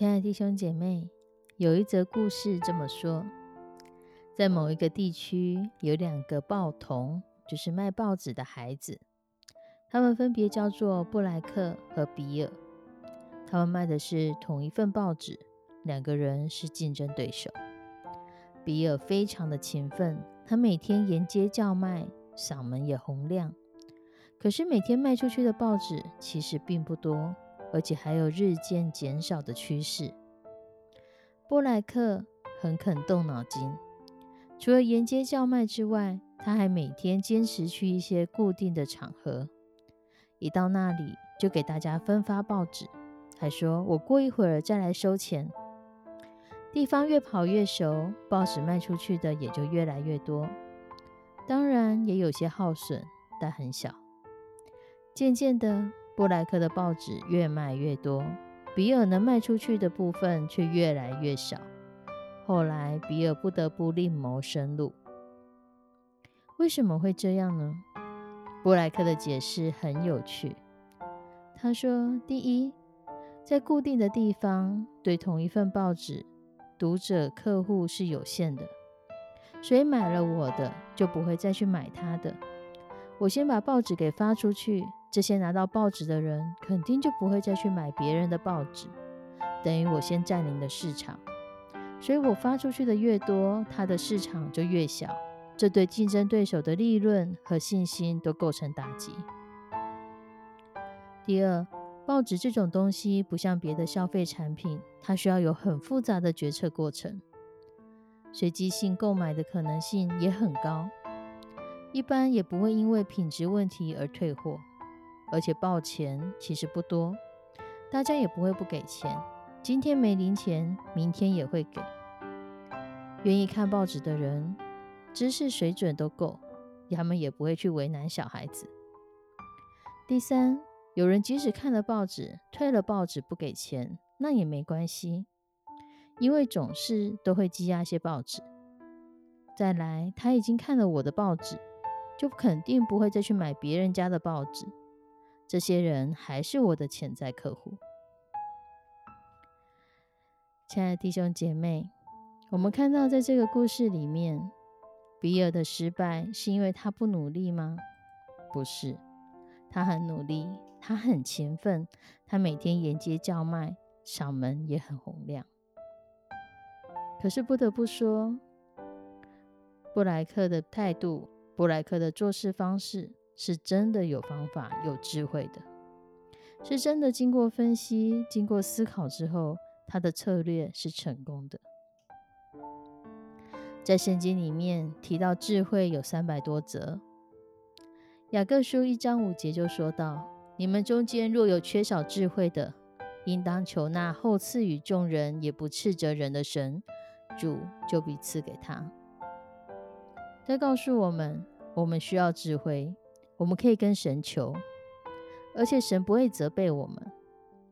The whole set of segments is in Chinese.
亲爱的弟兄姐妹，有一则故事这么说：在某一个地区，有两个报童，就是卖报纸的孩子，他们分别叫做布莱克和比尔。他们卖的是同一份报纸，两个人是竞争对手。比尔非常的勤奋，他每天沿街叫卖，嗓门也洪亮。可是每天卖出去的报纸其实并不多。而且还有日渐减少的趋势。布莱克很肯动脑筋，除了沿街叫卖之外，他还每天坚持去一些固定的场合，一到那里就给大家分发报纸，还说我过一会儿再来收钱。地方越跑越熟，报纸卖出去的也就越来越多，当然也有些耗损，但很小。渐渐的。布莱克的报纸越卖越多，比尔能卖出去的部分却越来越少。后来，比尔不得不另谋生路。为什么会这样呢？布莱克的解释很有趣。他说：“第一，在固定的地方，对同一份报纸，读者客户是有限的，所以买了我的就不会再去买他的。我先把报纸给发出去。”这些拿到报纸的人肯定就不会再去买别人的报纸，等于我先占领了市场，所以我发出去的越多，它的市场就越小，这对竞争对手的利润和信心都构成打击。第二，报纸这种东西不像别的消费产品，它需要有很复杂的决策过程，随机性购买的可能性也很高，一般也不会因为品质问题而退货。而且报钱其实不多，大家也不会不给钱。今天没零钱，明天也会给。愿意看报纸的人，知识水准都够，他们也不会去为难小孩子。第三，有人即使看了报纸，退了报纸不给钱，那也没关系，因为总是都会积压些报纸。再来，他已经看了我的报纸，就肯定不会再去买别人家的报纸。这些人还是我的潜在客户。亲爱的弟兄姐妹，我们看到在这个故事里面，比尔的失败是因为他不努力吗？不是，他很努力，他很勤奋，他每天沿街叫卖，嗓门也很洪亮。可是不得不说，布莱克的态度，布莱克的做事方式。是真的有方法、有智慧的，是真的经过分析、经过思考之后，他的策略是成功的。在圣经里面提到智慧有三百多则，雅各书一章五节就说到：你们中间若有缺少智慧的，应当求那后赐予众人也不斥责人的神，主就必赐给他。在告诉我们，我们需要智慧。我们可以跟神求，而且神不会责备我们。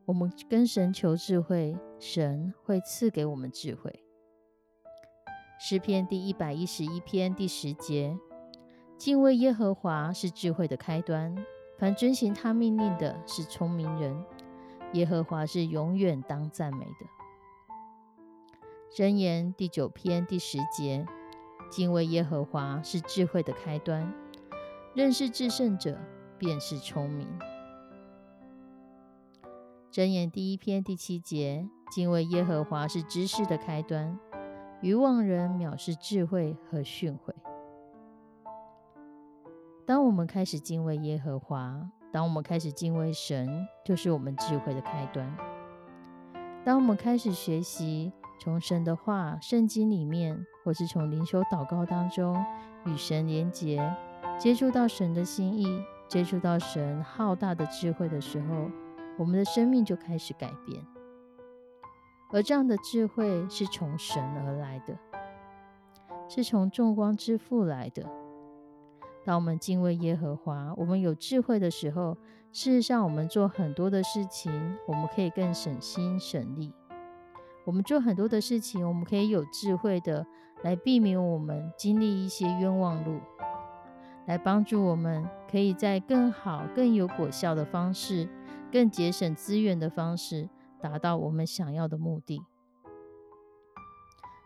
我们跟神求智慧，神会赐给我们智慧。诗篇第一百一十一篇第十节：敬畏耶和华是智慧的开端，凡遵行他命令的是聪明人。耶和华是永远当赞美的。箴言第九篇第十节：敬畏耶和华是智慧的开端。认识至圣者便是聪明。箴言第一篇第七节：敬畏耶和华是知识的开端，愚妄人藐视智慧和训诲。当我们开始敬畏耶和华，当我们开始敬畏神，就是我们智慧的开端。当我们开始学习从神的话、圣经里面，或是从灵修祷告当中与神连结，接触到神的心意，接触到神浩大的智慧的时候，我们的生命就开始改变。而这样的智慧是从神而来的，是从众光之父来的。当我们敬畏耶和华，我们有智慧的时候，事实上，我们做很多的事情，我们可以更省心省力。我们做很多的事情，我们可以有智慧的来避免我们经历一些冤枉路，来帮助我们可以在更好、更有果效的方式、更节省资源的方式，达到我们想要的目的。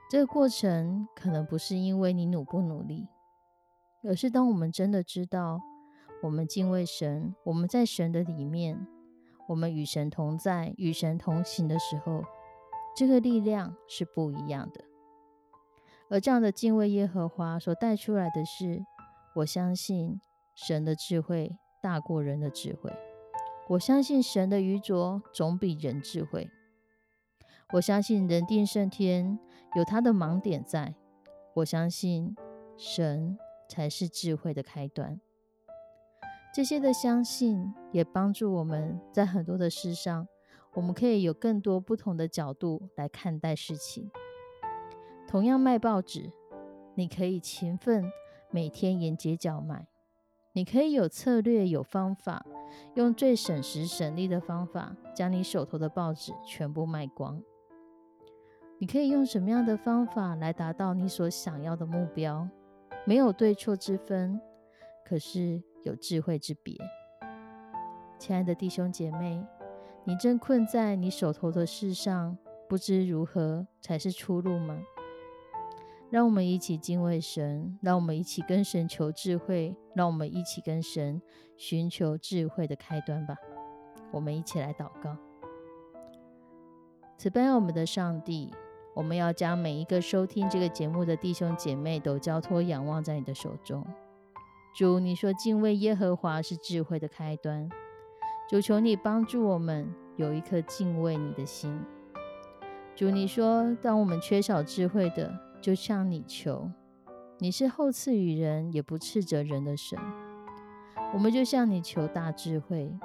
这个过程可能不是因为你努不努力。而是当我们真的知道，我们敬畏神，我们在神的里面，我们与神同在，与神同行的时候，这个力量是不一样的。而这样的敬畏耶和华所带出来的是，我相信神的智慧大过人的智慧，我相信神的愚拙总比人智慧，我相信人定胜天有他的盲点在，我相信神。才是智慧的开端。这些的相信也帮助我们在很多的事上，我们可以有更多不同的角度来看待事情。同样卖报纸，你可以勤奋每天沿街叫卖，你可以有策略、有方法，用最省时省力的方法将你手头的报纸全部卖光。你可以用什么样的方法来达到你所想要的目标？没有对错之分，可是有智慧之别。亲爱的弟兄姐妹，你正困在你手头的事上，不知如何才是出路吗？让我们一起敬畏神，让我们一起跟神求智慧，让我们一起跟神寻求智慧的开端吧。我们一起来祷告：慈悲我们的上帝。我们要将每一个收听这个节目的弟兄姐妹都交托仰望在你的手中。主，你说敬畏耶和华是智慧的开端。主，求你帮助我们有一颗敬畏你的心。主，你说当我们缺少智慧的，就向你求。你是后赐予人，也不斥责人的神。我们就向你求大智慧。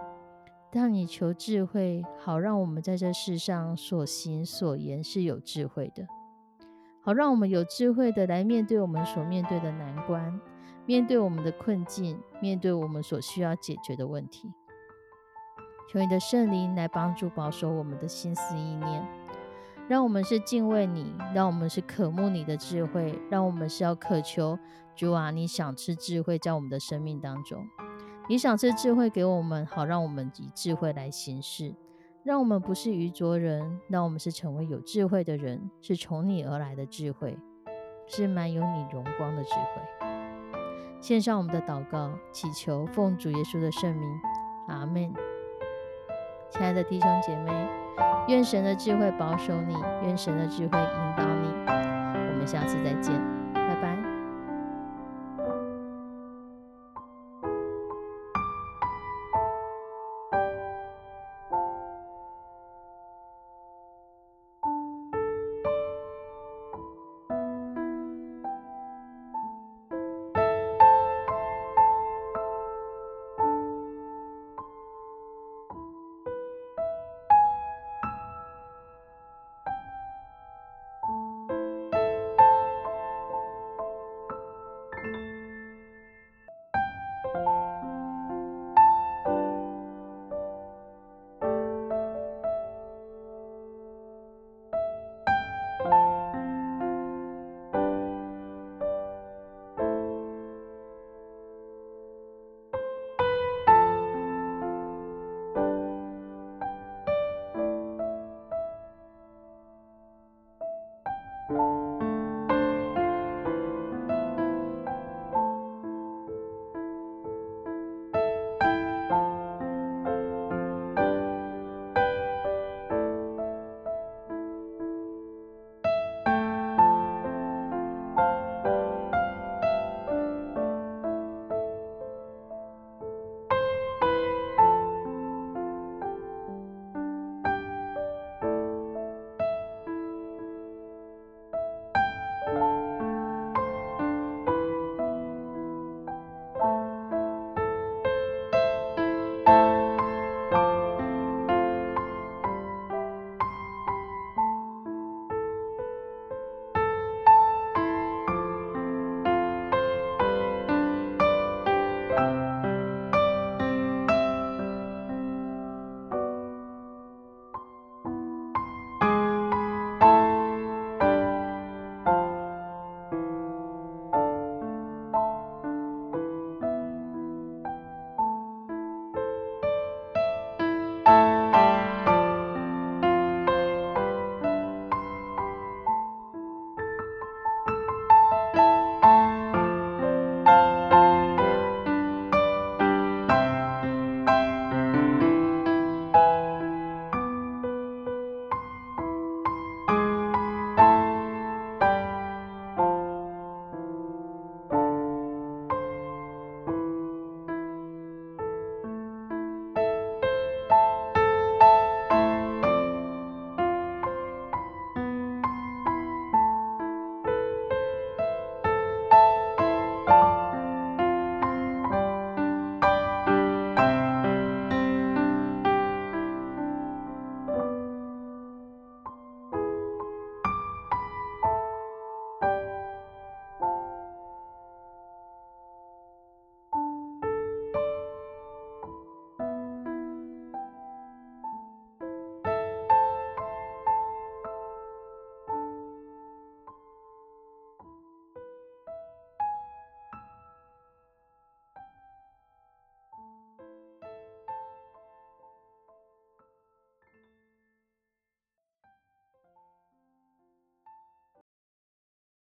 让你求智慧，好让我们在这世上所行所言是有智慧的；好让我们有智慧的来面对我们所面对的难关，面对我们的困境，面对我们所需要解决的问题。求你的圣灵来帮助保守我们的心思意念，让我们是敬畏你，让我们是渴慕你的智慧，让我们是要渴求主啊，你想吃智慧在我们的生命当中。你想赐智慧给我们，好让我们以智慧来行事，让我们不是愚拙人，让我们是成为有智慧的人，是从你而来的智慧，是满有你荣光的智慧。献上我们的祷告，祈求奉主耶稣的圣名，阿门。亲爱的弟兄姐妹，愿神的智慧保守你，愿神的智慧引导你。我们下次再见。